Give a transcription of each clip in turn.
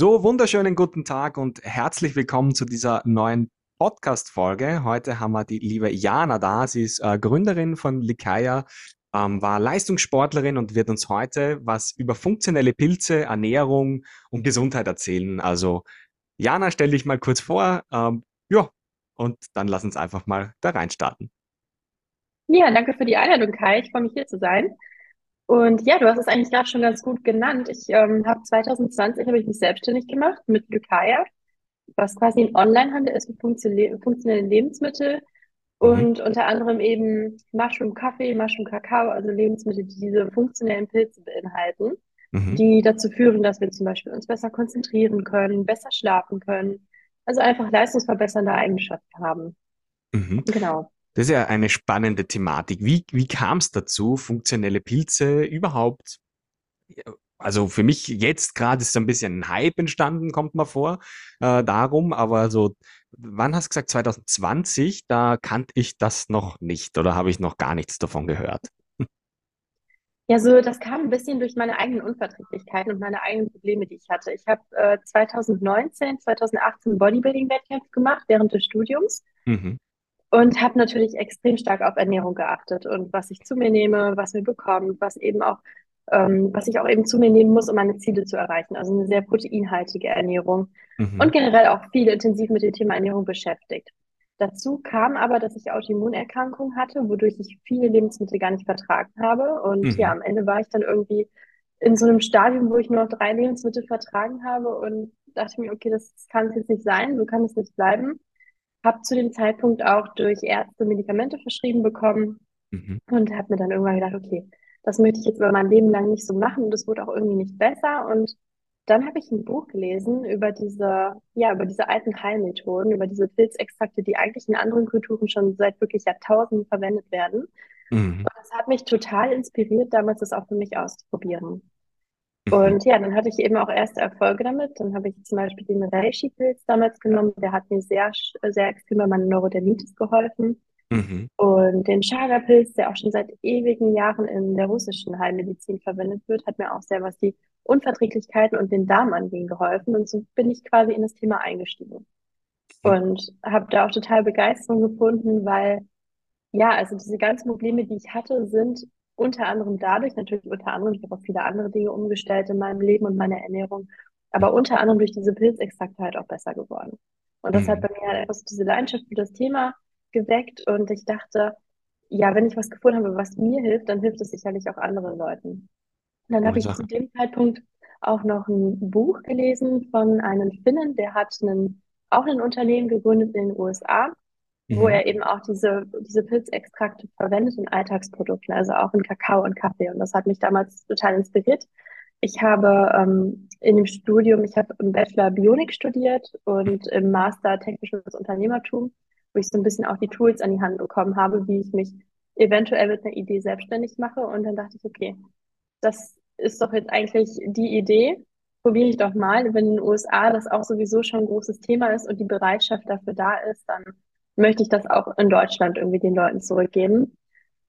So, wunderschönen guten Tag und herzlich willkommen zu dieser neuen Podcast-Folge. Heute haben wir die liebe Jana da. Sie ist äh, Gründerin von Likaya, ähm, war Leistungssportlerin und wird uns heute was über funktionelle Pilze, Ernährung und Gesundheit erzählen. Also, Jana, stell dich mal kurz vor. Ähm, ja, und dann lass uns einfach mal da reinstarten. Ja, danke für die Einladung, Kai. Ich freue mich hier zu sein. Und ja, du hast es eigentlich gerade schon ganz gut genannt. Ich ähm, habe 2020 habe ich mich selbstständig gemacht mit Lykaya, was quasi ein Onlinehandel ist für funktionelle Lebensmittel Mhm. und unter anderem eben Mushroom Kaffee, Mushroom Kakao, also Lebensmittel, die diese funktionellen Pilze beinhalten, Mhm. die dazu führen, dass wir zum Beispiel uns besser konzentrieren können, besser schlafen können, also einfach leistungsverbessernde Eigenschaften haben. Mhm. Genau. Das ist ja eine spannende Thematik. Wie, wie kam es dazu, funktionelle Pilze überhaupt? Also für mich jetzt gerade ist so ein bisschen ein Hype entstanden, kommt mir vor, äh, darum, aber so, wann hast du gesagt, 2020, da kannte ich das noch nicht oder habe ich noch gar nichts davon gehört? Ja, so das kam ein bisschen durch meine eigenen Unverträglichkeiten und meine eigenen Probleme, die ich hatte. Ich habe äh, 2019, 2018 Bodybuilding-Wettkämpfe gemacht während des Studiums Mhm. Und habe natürlich extrem stark auf Ernährung geachtet und was ich zu mir nehme, was mir bekommt, was eben auch, ähm, was ich auch eben zu mir nehmen muss, um meine Ziele zu erreichen. Also eine sehr proteinhaltige Ernährung und Mhm. generell auch viel intensiv mit dem Thema Ernährung beschäftigt. Dazu kam aber, dass ich Autoimmunerkrankungen hatte, wodurch ich viele Lebensmittel gar nicht vertragen habe. Und ja, Mhm. am Ende war ich dann irgendwie in so einem Stadium, wo ich nur noch drei Lebensmittel vertragen habe und dachte mir, okay, das kann es jetzt nicht sein, so kann es nicht bleiben. Habe zu dem Zeitpunkt auch durch Ärzte Medikamente verschrieben bekommen Mhm. und habe mir dann irgendwann gedacht, okay, das möchte ich jetzt über mein Leben lang nicht so machen und es wurde auch irgendwie nicht besser. Und dann habe ich ein Buch gelesen über diese, ja, über diese alten Heilmethoden, über diese Pilzextrakte, die eigentlich in anderen Kulturen schon seit wirklich Jahrtausenden verwendet werden. Mhm. Und das hat mich total inspiriert, damals das auch für mich auszuprobieren. Und ja, dann hatte ich eben auch erste Erfolge damit. Dann habe ich zum Beispiel den Reishi-Pilz damals genommen. Der hat mir sehr, sehr extrem bei meiner Neurodermitis geholfen. Mhm. Und den Chaga-Pilz, der auch schon seit ewigen Jahren in der russischen Heilmedizin verwendet wird, hat mir auch sehr, was die Unverträglichkeiten und den Darm anging, geholfen. Und so bin ich quasi in das Thema eingestiegen. Und habe da auch total Begeisterung gefunden, weil, ja, also diese ganzen Probleme, die ich hatte, sind unter anderem dadurch, natürlich unter anderem, ich habe auch viele andere Dinge umgestellt in meinem Leben und meiner Ernährung, aber unter anderem durch diese Pilzextrakte halt auch besser geworden. Und das hat Mhm. bei mir halt einfach so diese Leidenschaft für das Thema geweckt und ich dachte, ja, wenn ich was gefunden habe, was mir hilft, dann hilft es sicherlich auch anderen Leuten. Und dann habe ich zu dem Zeitpunkt auch noch ein Buch gelesen von einem Finnen, der hat einen, auch ein Unternehmen gegründet in den USA, wo Mhm. er eben auch diese, diese Pilzextrakte verwendet in Alltagsprodukten, also auch in Kakao und Kaffee. Und das hat mich damals total inspiriert. Ich habe ähm, in dem Studium, ich habe im Bachelor Bionik studiert und im Master Technisches Unternehmertum, wo ich so ein bisschen auch die Tools an die Hand bekommen habe, wie ich mich eventuell mit einer Idee selbstständig mache. Und dann dachte ich, okay, das ist doch jetzt eigentlich die Idee. Probiere ich doch mal. Wenn in den USA das auch sowieso schon ein großes Thema ist und die Bereitschaft dafür da ist, dann möchte ich das auch in Deutschland irgendwie den Leuten zurückgeben.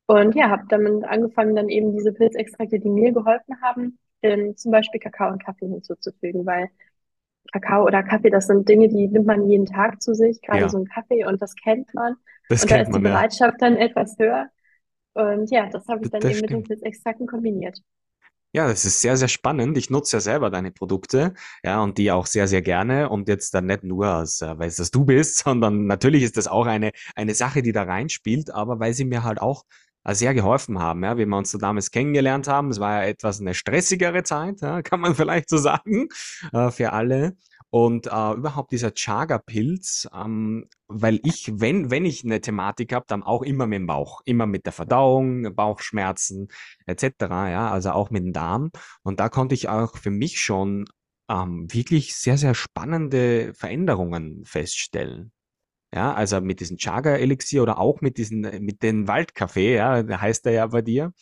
Und ja, habe damit angefangen, dann eben diese Pilzextrakte, die mir geholfen haben, in zum Beispiel Kakao und Kaffee hinzuzufügen, weil Kakao oder Kaffee, das sind Dinge, die nimmt man jeden Tag zu sich, gerade Ja, so ein Kaffee und das kennt man. das Und da kennt ist die man ja. Bereitschaft dann etwas höher. Und ja, das habe ich dann Das eben mit den stimmt. Pilzextrakten kombiniert. Ja, das ist sehr, sehr spannend. Ich nutze ja selber deine Produkte, ja, und die auch sehr, sehr gerne. Und jetzt dann nicht nur aus, äh, weil es das du bist, sondern natürlich ist das auch eine, eine Sache, die da reinspielt, aber weil sie mir halt auch äh, sehr geholfen haben, ja, wie wir uns so damals kennengelernt haben. Es war ja etwas eine stressigere Zeit, ja, kann man vielleicht so sagen, äh, für alle. Und äh, überhaupt dieser Chaga-Pilz, ähm, weil ich, wenn, wenn ich eine Thematik habe, dann auch immer mit dem Bauch, immer mit der Verdauung, Bauchschmerzen, etc., ja, also auch mit dem Darm. Und da konnte ich auch für mich schon ähm, wirklich sehr, sehr spannende Veränderungen feststellen. Ja, also mit diesem Chaga-Elixier oder auch mit diesen, mit den Waldkaffee, ja, heißt der ja bei dir.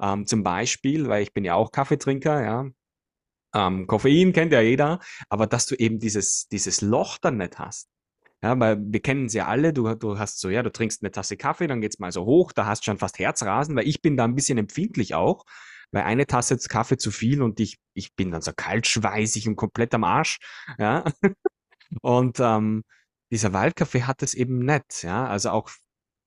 Ähm, zum Beispiel, weil ich bin ja auch Kaffeetrinker, ja. Ähm, Koffein kennt ja jeder, aber dass du eben dieses, dieses Loch dann nicht hast. Ja, weil wir kennen sie ja alle, du, du hast so, ja, du trinkst eine Tasse Kaffee, dann geht's mal so hoch, da hast schon fast Herzrasen, weil ich bin da ein bisschen empfindlich auch. weil eine Tasse Kaffee zu viel und ich, ich bin dann so kaltschweißig und komplett am Arsch, ja. Und ähm, dieser Waldkaffee hat es eben nicht, ja. Also auch,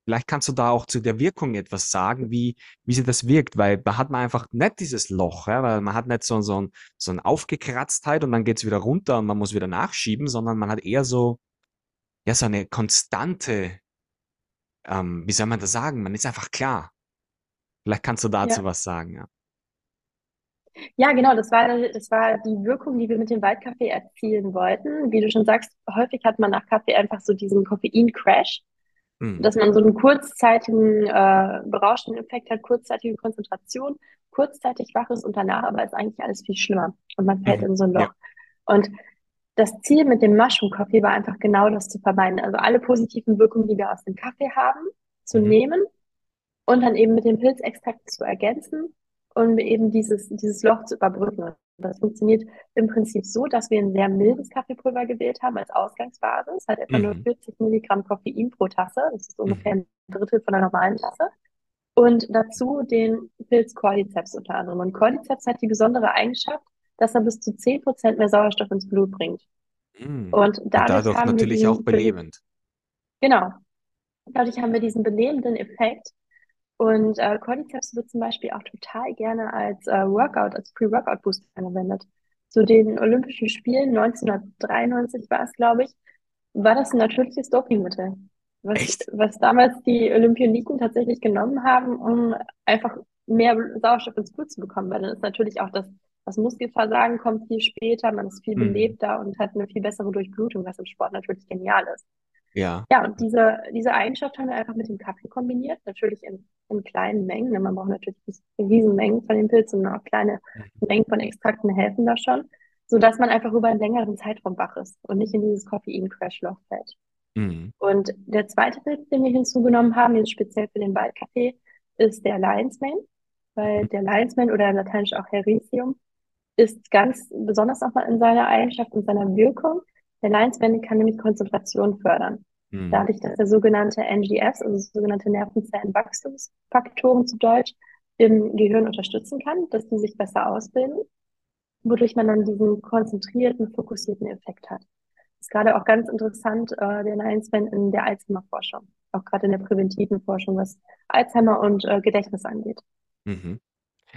vielleicht kannst du da auch zu der Wirkung etwas sagen, wie, wie sie das wirkt, weil da hat man einfach nicht dieses Loch, ja, weil man hat nicht so, so, ein, so ein Aufgekratztheit und dann geht's wieder runter und man muss wieder nachschieben, sondern man hat eher so, ja, so eine konstante, ähm, wie soll man das sagen? Man ist einfach klar. Vielleicht kannst du dazu Ja. was sagen, ja. Ja, genau, das war, das war die Wirkung, die wir mit dem Waldkaffee erzielen wollten. Wie du schon sagst, häufig hat man nach Kaffee einfach so diesen Koffein-Crash, Mhm. dass man so einen kurzzeitigen äh, berauschenden Effekt hat, kurzzeitige Konzentration, kurzzeitig wach ist und danach aber ist eigentlich alles viel schlimmer und man fällt Mhm. in so ein Ja. Loch. Und das Ziel mit dem Mushroom Coffee war einfach genau das zu vermeiden. Also alle positiven Wirkungen, die wir aus dem Kaffee haben, zu Mhm. nehmen und dann eben mit dem Pilzextrakt zu ergänzen und eben dieses, dieses Loch zu überbrücken. Das funktioniert im Prinzip so, dass wir ein sehr mildes Kaffeepulver gewählt haben als Ausgangsbasis, hat etwa nur Mhm. 40 Milligramm Koffein pro Tasse, das ist ungefähr Mhm. ein Drittel von einer normalen Tasse. Und dazu den Pilz Cordyceps unter anderem. Und Cordyceps hat die besondere Eigenschaft, dass er bis zu 10% mehr Sauerstoff ins Blut bringt. Mhm. Und Und dadurch dadurch haben wir natürlich auch diesen, belebend. genau, dadurch haben wir diesen belebenden Effekt. Und äh, Cordyceps wird zum Beispiel auch total gerne als äh, Workout, als Pre-Workout-Booster angewendet. Zu den Olympischen Spielen 1993 war es, glaube ich, war das ein natürliches Dopingmittel, was, Echt? was damals die Olympioniken tatsächlich genommen haben, um einfach mehr Sauerstoff ins Blut zu bekommen, weil dann ist natürlich auch das, das Muskelversagen kommt viel später, man ist viel Mhm. belebter und hat eine viel bessere Durchblutung, was im Sport natürlich genial ist. Ja. Ja, und diese, diese Eigenschaft haben wir einfach mit dem Kaffee kombiniert, natürlich in, in kleinen Mengen. ne? Man braucht natürlich nicht Riesenmengen von den Pilzen, sondern auch kleine Mhm. Mengen von Extrakten helfen da schon, sodass man einfach über einen längeren Zeitraum wach ist und nicht in dieses Koffein-Crash-Loch fällt. Mhm. Und der zweite Pilz, den wir hinzugenommen haben, jetzt speziell für den Waldkaffee, ist der Lion's Mane, weil Mhm. der Lion's Mane oder lateinisch auch Hericium ist ganz besonders nochmal in seiner Eigenschaft und seiner Wirkung. Der Mane kann nämlich Konzentration fördern. Mhm. Dadurch, dass er sogenannte NGFs, also sogenannte Nervenzellenwachstumsfaktoren zu Deutsch, im Gehirn unterstützen kann, dass die sich besser ausbilden, wodurch man dann diesen konzentrierten, fokussierten Effekt hat. ist gerade auch ganz interessant, äh, der Mane in der Alzheimer-Forschung, auch gerade in der präventiven Forschung, was Alzheimer und äh, Gedächtnis angeht. Mhm.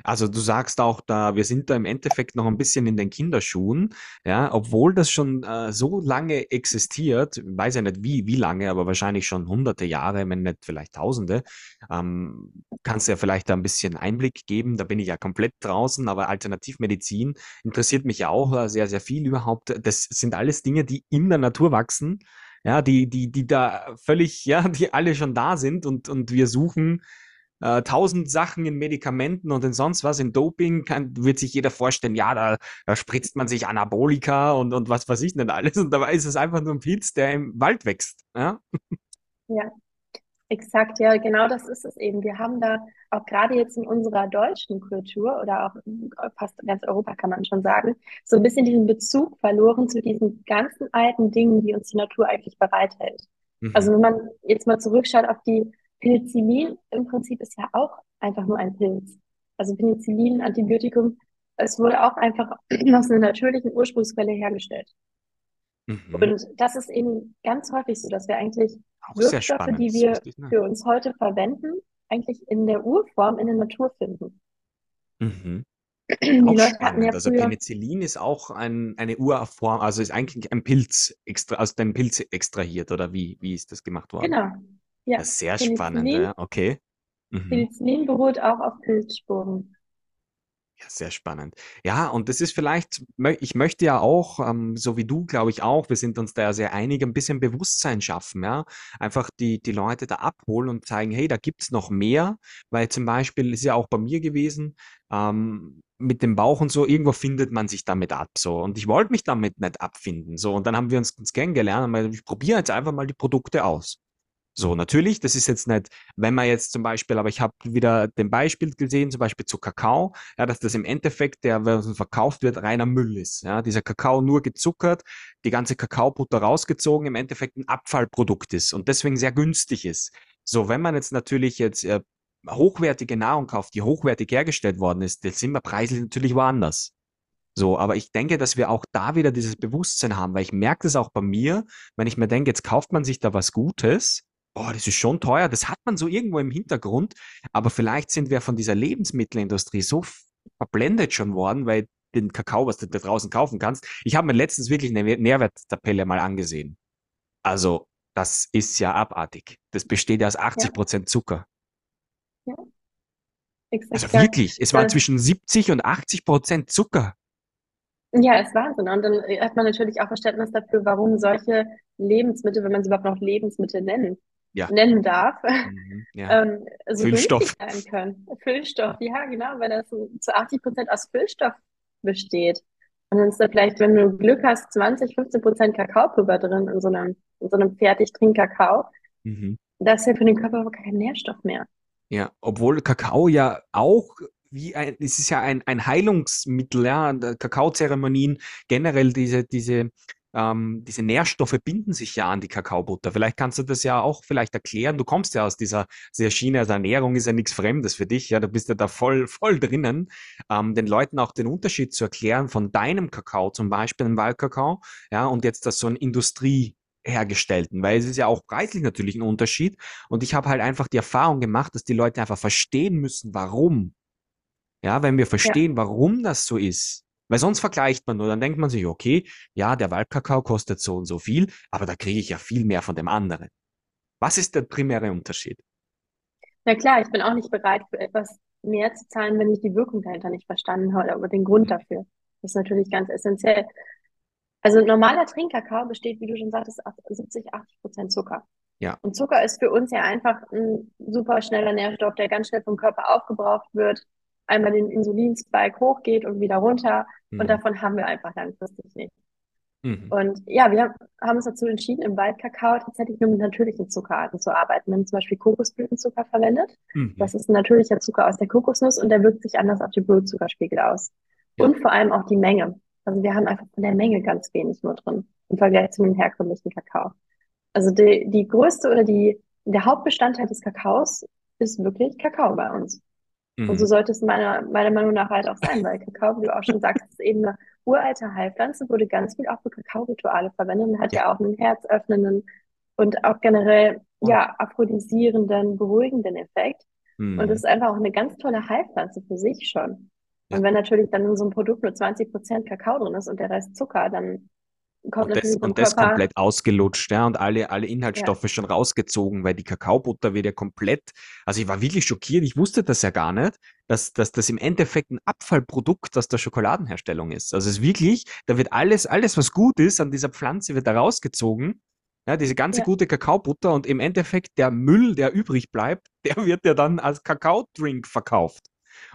Also du sagst auch da, wir sind da im Endeffekt noch ein bisschen in den Kinderschuhen, ja, obwohl das schon äh, so lange existiert, weiß ja nicht wie, wie lange, aber wahrscheinlich schon hunderte Jahre, wenn nicht vielleicht tausende. Ähm, kannst du ja vielleicht da ein bisschen Einblick geben, da bin ich ja komplett draußen, aber Alternativmedizin interessiert mich ja auch äh, sehr, sehr viel überhaupt. Das sind alles Dinge, die in der Natur wachsen, ja, die, die, die da völlig, ja, die alle schon da sind und, und wir suchen äh, tausend Sachen in Medikamenten und in sonst was, in Doping, kann, wird sich jeder vorstellen, ja, da, da spritzt man sich Anabolika und, und was weiß ich nicht alles. Und dabei ist es einfach nur ein Pilz, der im Wald wächst. Ja? Ja, exakt, ja, genau das ist es eben. Wir haben da auch gerade jetzt in unserer deutschen Kultur oder auch fast ganz Europa kann man schon sagen, so ein bisschen diesen Bezug verloren zu diesen ganzen alten Dingen, die uns die Natur eigentlich bereithält. Also Mhm. wenn man jetzt mal zurückschaut auf die Penicillin, im Prinzip ist ja auch einfach nur ein Pilz. Also Penicillin, Antibiotikum, es wurde auch einfach aus einer natürlichen Ursprungsquelle hergestellt. Mhm. Und das ist eben ganz häufig so, dass wir eigentlich Auch Wirkstoffe, die wir ich nicht. für uns heute verwenden, eigentlich in der Urform in der Natur finden. Mhm. Die Auch Leute hatten spannend. ja Also früher, Penicillin ist auch ein, eine Urform, also ist eigentlich ein Pilz extra, aus dem Pilz extrahiert, oder wie, wie ist das gemacht worden? genau, ja, Das ist sehr spannend, Penicillin, ja, okay. Mhm. Penicillin beruht auch auf Pilzspuren. Ja, sehr spannend. Ja, und das ist vielleicht, ich möchte ja auch, ähm, so wie du, glaube ich auch, wir sind uns da ja sehr einig, ein bisschen Bewusstsein schaffen, ja. Einfach die, die Leute da abholen und zeigen, hey, da gibt's noch mehr, weil zum Beispiel ist ja auch bei mir gewesen, ähm, mit dem Bauch und so, irgendwo findet man sich damit ab, so. Und ich wollte mich damit nicht abfinden, so. Und dann haben wir uns, uns kennengelernt und ich probiere jetzt einfach mal die Produkte aus. So, natürlich, das ist jetzt nicht, wenn man jetzt zum Beispiel, aber ich habe wieder den Beispiel gesehen, zum Beispiel zu Kakao, ja, dass das im Endeffekt, der wenn verkauft wird, reiner Müll ist. Ja, dieser Kakao nur gezuckert, die ganze Kakaobutter rausgezogen, im Endeffekt ein Abfallprodukt ist und deswegen sehr günstig ist. So, wenn man jetzt natürlich jetzt äh, hochwertige Nahrung kauft, die hochwertig hergestellt worden ist, dann sind wir preislich natürlich woanders. So, aber ich denke, dass wir auch da wieder dieses Bewusstsein haben, weil ich merke das auch bei mir, wenn ich mir denke, jetzt kauft man sich da was Gutes, oh, das ist schon teuer, das hat man so irgendwo im Hintergrund, aber vielleicht sind wir von dieser Lebensmittelindustrie so verblendet schon worden, weil den Kakao, was du da draußen kaufen kannst. Ich habe mir letztens wirklich eine Nährwerttabelle mal angesehen. Also, das ist ja abartig. Das besteht ja aus 80 Prozent Zucker. Ja. Exakt. Also wirklich, es war zwischen 70 und 80 Prozent Zucker. Ja, ist Wahnsinn. Und dann hat man natürlich auch Verständnis dafür, warum solche Lebensmittel, wenn man sie überhaupt noch Lebensmittel nennen, ja. nennen darf, mhm, ja. ähm, so Füllstoff. sein können. Füllstoff, ja, genau, weil das zu 80 Prozent aus Füllstoff besteht. Und dann ist da vielleicht, wenn du Glück hast, 20, 15 Prozent Kakaopulver drin in so einem, in so einem Fertigtrink-Kakao. Mhm. Das ist ja für den Körper aber kein Nährstoff mehr. Ja, obwohl Kakao ja auch wie ein, es ist ja ein, ein Heilungsmittel, ja, Kakaozeremonien, generell diese, diese ähm, diese Nährstoffe binden sich ja an die Kakaobutter. Vielleicht kannst du das ja auch vielleicht erklären. Du kommst ja aus dieser, dieser Schiene, also Ernährung ist ja nichts Fremdes für dich, ja, du bist ja da voll, voll drinnen, ähm, den Leuten auch den Unterschied zu erklären von deinem Kakao, zum Beispiel einem Waldkakao, ja, und jetzt das so ein Industrie hergestellten, weil es ist ja auch preislich natürlich ein Unterschied. Und ich habe halt einfach die Erfahrung gemacht, dass die Leute einfach verstehen müssen, warum. Ja, wenn wir verstehen, ja. warum das so ist, weil sonst vergleicht man nur, dann denkt man sich, okay, ja, der Waldkakao kostet so und so viel, aber da kriege ich ja viel mehr von dem anderen. Was ist der primäre Unterschied? Na klar, ich bin auch nicht bereit, für etwas mehr zu zahlen, wenn ich die Wirkung dahinter nicht verstanden habe, aber den Grund dafür. Das ist natürlich ganz essentiell. Also normaler Trinkkakao besteht, wie du schon sagtest, 70, 80 Prozent Zucker. Ja. Und Zucker ist für uns ja einfach ein super schneller Nährstoff, der ganz schnell vom Körper aufgebraucht wird, einmal den Insulinspike hochgeht und wieder runter. Mhm. Und davon haben wir einfach langfristig nicht. Mhm. Und ja, wir haben uns dazu entschieden, im Waldkakao tatsächlich nur mit natürlichen Zuckerarten zu arbeiten. Wir haben zum Beispiel Kokosblütenzucker verwendet. Mhm. Das ist ein natürlicher Zucker aus der Kokosnuss und der wirkt sich anders auf den Blutzuckerspiegel aus. Ja. Und vor allem auch die Menge. Also wir haben einfach von der Menge ganz wenig nur drin im Vergleich zu dem herkömmlichen Kakao. Also die, die größte oder die, der Hauptbestandteil des Kakaos ist wirklich Kakao bei uns. Mhm. Und so sollte es meiner, meiner Meinung nach halt auch sein, weil Kakao, wie du auch schon sagst, ist eben eine uralte Heilpflanze, wurde ganz viel auch für Kakao-Rituale verwendet und hat ja auch einen herzöffnenden und auch generell, ja, aphrodisierenden, beruhigenden Effekt. Mhm. Und es ist einfach auch eine ganz tolle Heilpflanze für sich schon. Und wenn natürlich dann in so einem Produkt nur 20 Prozent Kakao drin ist und der Rest Zucker, dann kommt und das, und das komplett ausgelutscht, ja, und alle, alle Inhaltsstoffe ja. schon rausgezogen, weil die Kakaobutter wird ja komplett, also ich war wirklich schockiert, ich wusste das ja gar nicht, dass, dass das im Endeffekt ein Abfallprodukt aus der Schokoladenherstellung ist. Also es ist wirklich, da wird alles, alles, was gut ist an dieser Pflanze, wird da rausgezogen. Ja, diese ganze ja. gute Kakaobutter und im Endeffekt der Müll, der übrig bleibt, der wird ja dann als Kakaodrink verkauft.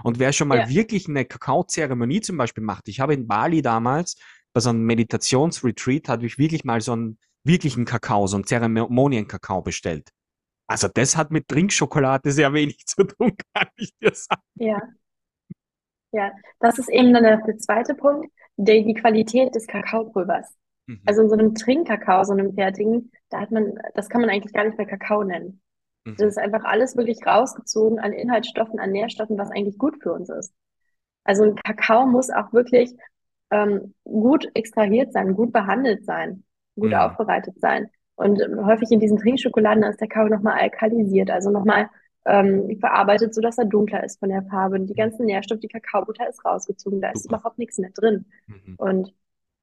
Und wer schon mal ja. wirklich eine Kakaozeremonie zum Beispiel macht, ich habe in Bali damals bei so einem Meditationsretreat hatte ich wirklich mal so einen wirklichen Kakao, so einen Zeremonienkakao bestellt. Also das hat mit Trinkschokolade sehr wenig zu tun, kann ich dir sagen. Ja. Ja, das ist eben dann der, zweite Punkt, die, die Qualität des Kakaopulvers. Mhm. Also in so einem Trinkkakao, so einem fertigen, da hat man, das kann man eigentlich gar nicht mehr Kakao nennen. Mhm. Das ist einfach alles wirklich rausgezogen an Inhaltsstoffen, an Nährstoffen, was eigentlich gut für uns ist. Also ein Kakao muss auch wirklich ähm, gut extrahiert sein, gut behandelt sein, gut ja. aufbereitet sein. Und häufig in diesen Trinkschokoladen ist der Kakao nochmal alkalisiert, also nochmal ähm, verarbeitet, sodass er dunkler ist von der Farbe. Und die ganzen Nährstoffe, die Kakaobutter ist rausgezogen, da ist Super. überhaupt nichts mehr drin. Mhm. Und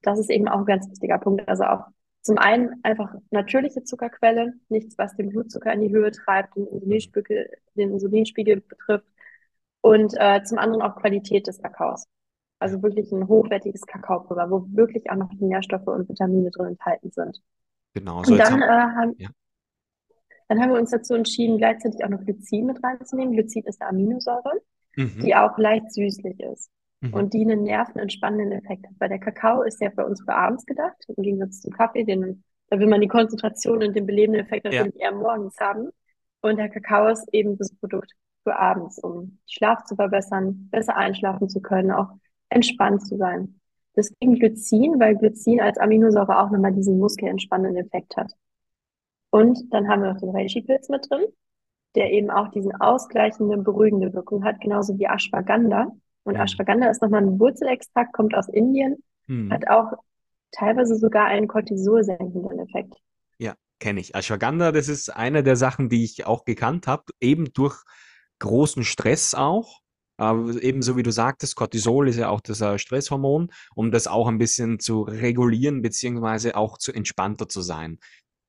das ist eben auch ein ganz wichtiger Punkt. Also auch zum einen einfach natürliche Zuckerquelle, nichts, was den Blutzucker in die Höhe treibt, den Insulinspiegel, den Insulinspiegel betrifft. Und äh, zum anderen auch Qualität des Kakaos. Also wirklich ein hochwertiges Kakaopulver, wo wirklich auch noch die Nährstoffe und Vitamine drin enthalten sind. Genau. So und dann, haben, äh, haben, ja. dann haben wir uns dazu entschieden, gleichzeitig auch noch Glycin mit reinzunehmen. Glycin ist eine Aminosäure, mhm. die auch leicht süßlich ist mhm. und die einen nervenentspannenden Effekt hat. Weil der Kakao ist ja für uns für abends gedacht, im Gegensatz zum Kaffee, den, da will man die Konzentration und den belebenden Effekt natürlich ja. eher morgens haben. Und der Kakao ist eben das Produkt für abends, um Schlaf zu verbessern, besser einschlafen zu können, auch entspannt zu sein. Das gegen Glycin, weil Glycin als Aminosäure auch nochmal diesen muskelentspannenden Effekt hat. Und dann haben wir noch den Reishi-Pilz mit drin. der eben auch diesen ausgleichende, beruhigende Wirkung hat, genauso wie Ashwagandha. Und. Ashwagandha ist nochmal ein Wurzelextrakt, kommt aus Indien, Mhm. hat auch teilweise sogar einen Cortisol-senkenden Effekt. Ja, kenne ich. Ashwagandha, das ist eine der Sachen, die ich auch gekannt habe, eben durch großen Stress auch. Aber ebenso wie du sagtest, Cortisol ist ja auch das äh, Stresshormon, um das auch ein bisschen zu regulieren, beziehungsweise auch zu entspannter zu sein.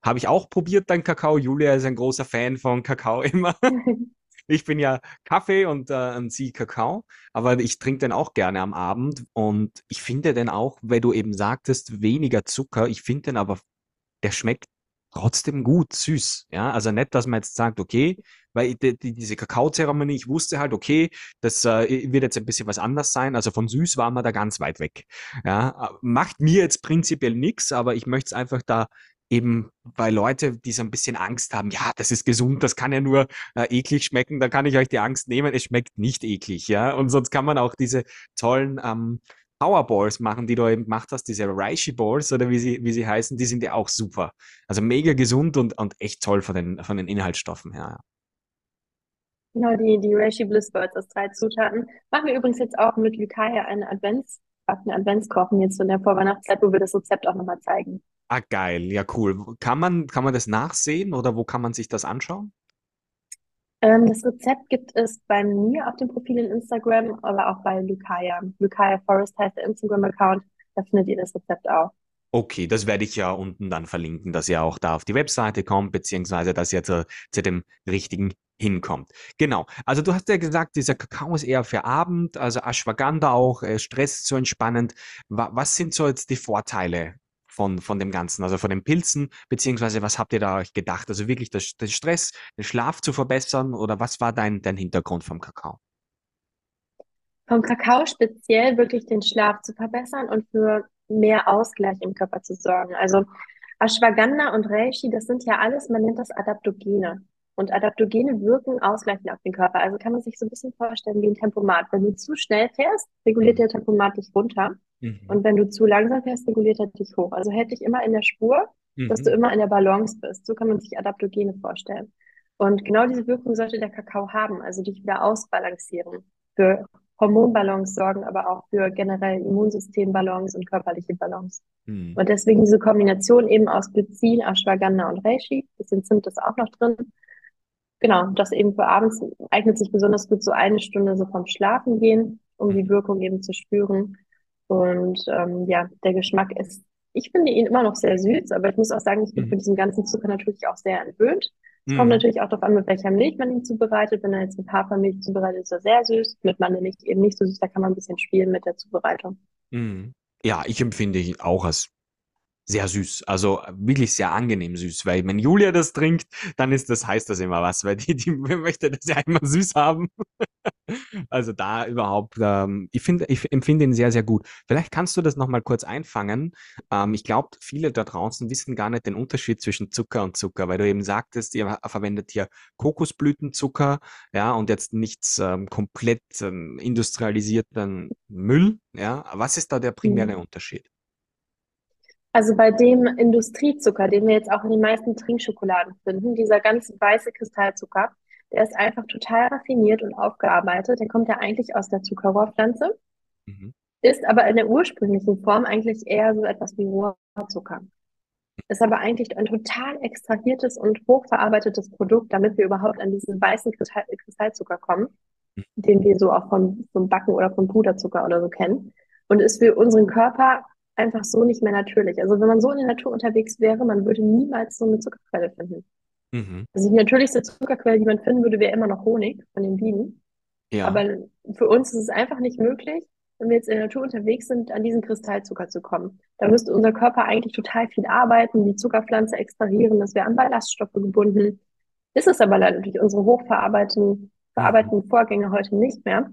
Habe ich auch probiert, dein Kakao. Julia ist ein großer Fan von Kakao immer. Ich bin ja Kaffee und, äh, sie Kakao, aber ich trinke den auch gerne am Abend und ich finde den auch, weil du eben sagtest, weniger Zucker, ich finde den aber, der schmeckt trotzdem gut, süß. Ja, also nicht, dass man jetzt sagt, okay, weil die, die, diese Kakaozeremonie, ich wusste halt, okay, das äh, wird jetzt ein bisschen was anders sein. Also von süß waren wir da ganz weit weg. Ja, macht mir jetzt prinzipiell nichts, aber ich möchte es einfach da eben weil Leute, die so ein bisschen Angst haben, ja, das ist gesund, das kann ja nur äh, eklig schmecken, da kann ich euch die Angst nehmen, es schmeckt nicht eklig, ja. Und sonst kann man auch diese tollen ähm, Powerballs machen, die du eben gemacht hast, diese Reishi Balls oder wie sie, wie sie heißen, die sind ja auch super. Also mega gesund und, und echt toll von den, von den Inhaltsstoffen her. Genau, die, die Reishi Bliss Birds aus drei Zutaten. Machen wir übrigens jetzt auch mit Lykaya eine Advents, eine Adventskochen jetzt in der Vorweihnachtszeit, wo wir das Rezept auch nochmal zeigen. Ah, geil, ja, cool. Kann man, kann man das nachsehen oder wo kann man sich das anschauen? Ähm, das Rezept gibt es bei mir auf dem Profil in Instagram, aber auch bei Lykaya. Lykaya Forest heißt der Instagram-Account. Da findet ihr das Rezept auch. Okay, das werde ich ja unten dann verlinken, dass ihr auch da auf die Webseite kommt, beziehungsweise dass ihr zu, zu dem richtigen hinkommt. Genau. Also du hast ja gesagt, dieser Kakao ist eher für Abend, also Ashwagandha auch, äh, Stress so entspannend. Wa was sind so jetzt die Vorteile von, von dem Ganzen, also von den Pilzen, beziehungsweise was habt ihr da euch gedacht? Also wirklich das, den Stress, den Schlaf zu verbessern oder was war dein, dein Hintergrund vom Kakao? Vom Kakao speziell wirklich den Schlaf zu verbessern und für mehr Ausgleich im Körper zu sorgen. Also Ashwagandha und Reishi, das sind ja alles, man nennt das Adaptogene. Und Adaptogene wirken ausgleichend auf den Körper. Also kann man sich so ein bisschen vorstellen wie ein Tempomat. Wenn du zu schnell fährst, reguliert der Tempomat dich runter. Mhm. Und wenn du zu langsam fährst, reguliert er dich hoch. Also hält dich immer in der Spur, dass Mhm. du immer in der Balance bist. So kann man sich Adaptogene vorstellen. Und genau diese Wirkung sollte der Kakao haben, also dich wieder ausbalancieren. Für Hormonbalance sorgen, aber auch für generell Immunsystembalance und körperliche Balance. Mhm. Und deswegen diese Kombination eben aus Glycin, Ashwagandha und Reishi, bisschen Zimt ist auch noch drin. Genau, das eben für abends eignet sich besonders gut so eine Stunde so vom Schlafen gehen, um die Wirkung eben zu spüren. Und ähm, ja, der Geschmack ist, ich finde ihn immer noch sehr süß, aber ich muss auch sagen, ich bin Mhm. von diesem ganzen Zucker natürlich auch sehr entwöhnt. Es kommt Mhm. natürlich auch darauf an, mit welcher Milch man ihn zubereitet. Wenn er jetzt mit Hafermilch zubereitet, ist er sehr süß. Mit Mandelmilch eben nicht so süß, da kann man ein bisschen spielen mit der Zubereitung. Mhm. Ja, ich empfinde ihn auch als sehr süß. Also wirklich sehr angenehm süß, weil wenn Julia das trinkt, dann ist das, heißt das immer was, weil die, die möchte das ja immer süß haben. Also da überhaupt, ähm, ich finde, ich empfinde ihn sehr, sehr gut. Vielleicht kannst du das nochmal kurz einfangen. Ähm, ich glaube, viele da draußen wissen gar nicht den Unterschied zwischen Zucker und Zucker, weil du eben sagtest, ihr verwendet hier Kokosblütenzucker, ja, und jetzt nichts ähm, komplett ähm, industrialisierten Müll, ja. Was ist da der primäre Mhm. Unterschied? Also bei dem Industriezucker, den wir jetzt auch in den meisten Trinkschokoladen finden, dieser ganz weiße Kristallzucker, der ist einfach total raffiniert und aufgearbeitet. Der kommt ja eigentlich aus der Zuckerrohrpflanze, Mhm. ist aber in der ursprünglichen Form eigentlich eher so etwas wie Rohrzucker. Ist aber eigentlich ein total extrahiertes und hochverarbeitetes Produkt, damit wir überhaupt an diesen weißen Kristall Kristallzucker kommen, Mhm. den wir so auch vom, vom Backen oder vom Puderzucker oder so kennen. Und ist für unseren Körper einfach so nicht mehr natürlich. Also wenn man so in der Natur unterwegs wäre, man würde niemals so eine Zuckerquelle finden. Mhm. Also die natürlichste Zuckerquelle, die man finden würde, wäre immer noch Honig von den Bienen. Ja. Aber für uns ist es einfach nicht möglich, wenn wir jetzt in der Natur unterwegs sind, an diesen Kristallzucker zu kommen. Da müsste unser Körper eigentlich total viel arbeiten, die Zuckerpflanze extrahieren, das wäre an Ballaststoffe gebunden. Ist es aber leider durch unsere hochverarbeiteten verarbeiteten Vorgänge heute nicht mehr.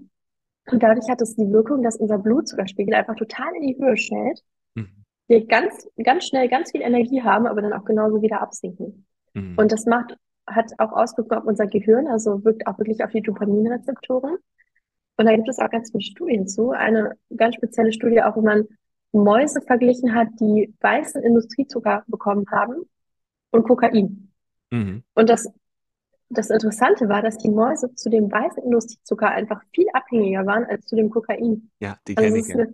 Und dadurch hat es die Wirkung, dass unser Blutzuckerspiegel einfach total in die Höhe schnellt. Mhm. Wir ganz, ganz schnell ganz viel Energie haben, aber dann auch genauso wieder absinken. Mhm. Und das macht, hat auch Auswirkungen auf unser Gehirn, also wirkt auch wirklich auf die Dopaminrezeptoren. Und da gibt es auch ganz viele Studien zu. Eine ganz spezielle Studie, auch wo man Mäuse verglichen hat, die weißen Industriezucker bekommen haben und Kokain. Mhm. Und das das Interessante war, dass die Mäuse zu dem weißen Industriezucker einfach viel abhängiger waren als zu dem Kokain. Ja, die Also kenne es ich, eine,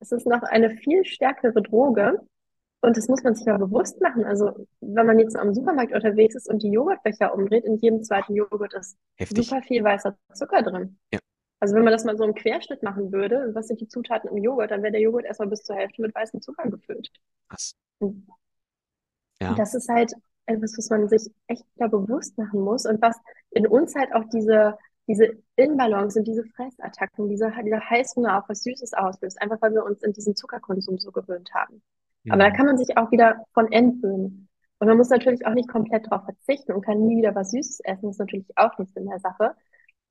es ist noch eine viel stärkere Droge und das muss man sich mal bewusst machen. Also wenn man jetzt am Supermarkt unterwegs ist und die Joghurtbecher umdreht, in jedem zweiten Joghurt ist Heftig. super viel weißer Zucker drin. Ja, Also wenn man das mal so im Querschnitt machen würde, was sind die Zutaten im Joghurt, dann wäre der Joghurt erstmal bis zur Hälfte mit weißem Zucker gefüllt. krass. Und Ja. das ist halt etwas, was man sich echt wieder bewusst machen muss und was in uns halt auch diese, diese Inbalance und diese Fressattacken, dieser, dieser Heißhunger auf was Süßes auslöst, einfach weil wir uns in diesen Zuckerkonsum so gewöhnt haben. Aber da kann man sich auch wieder von entwöhnen. Und man muss natürlich auch nicht komplett darauf verzichten und kann nie wieder was Süßes essen, das ist natürlich auch nicht Sinn der Sache.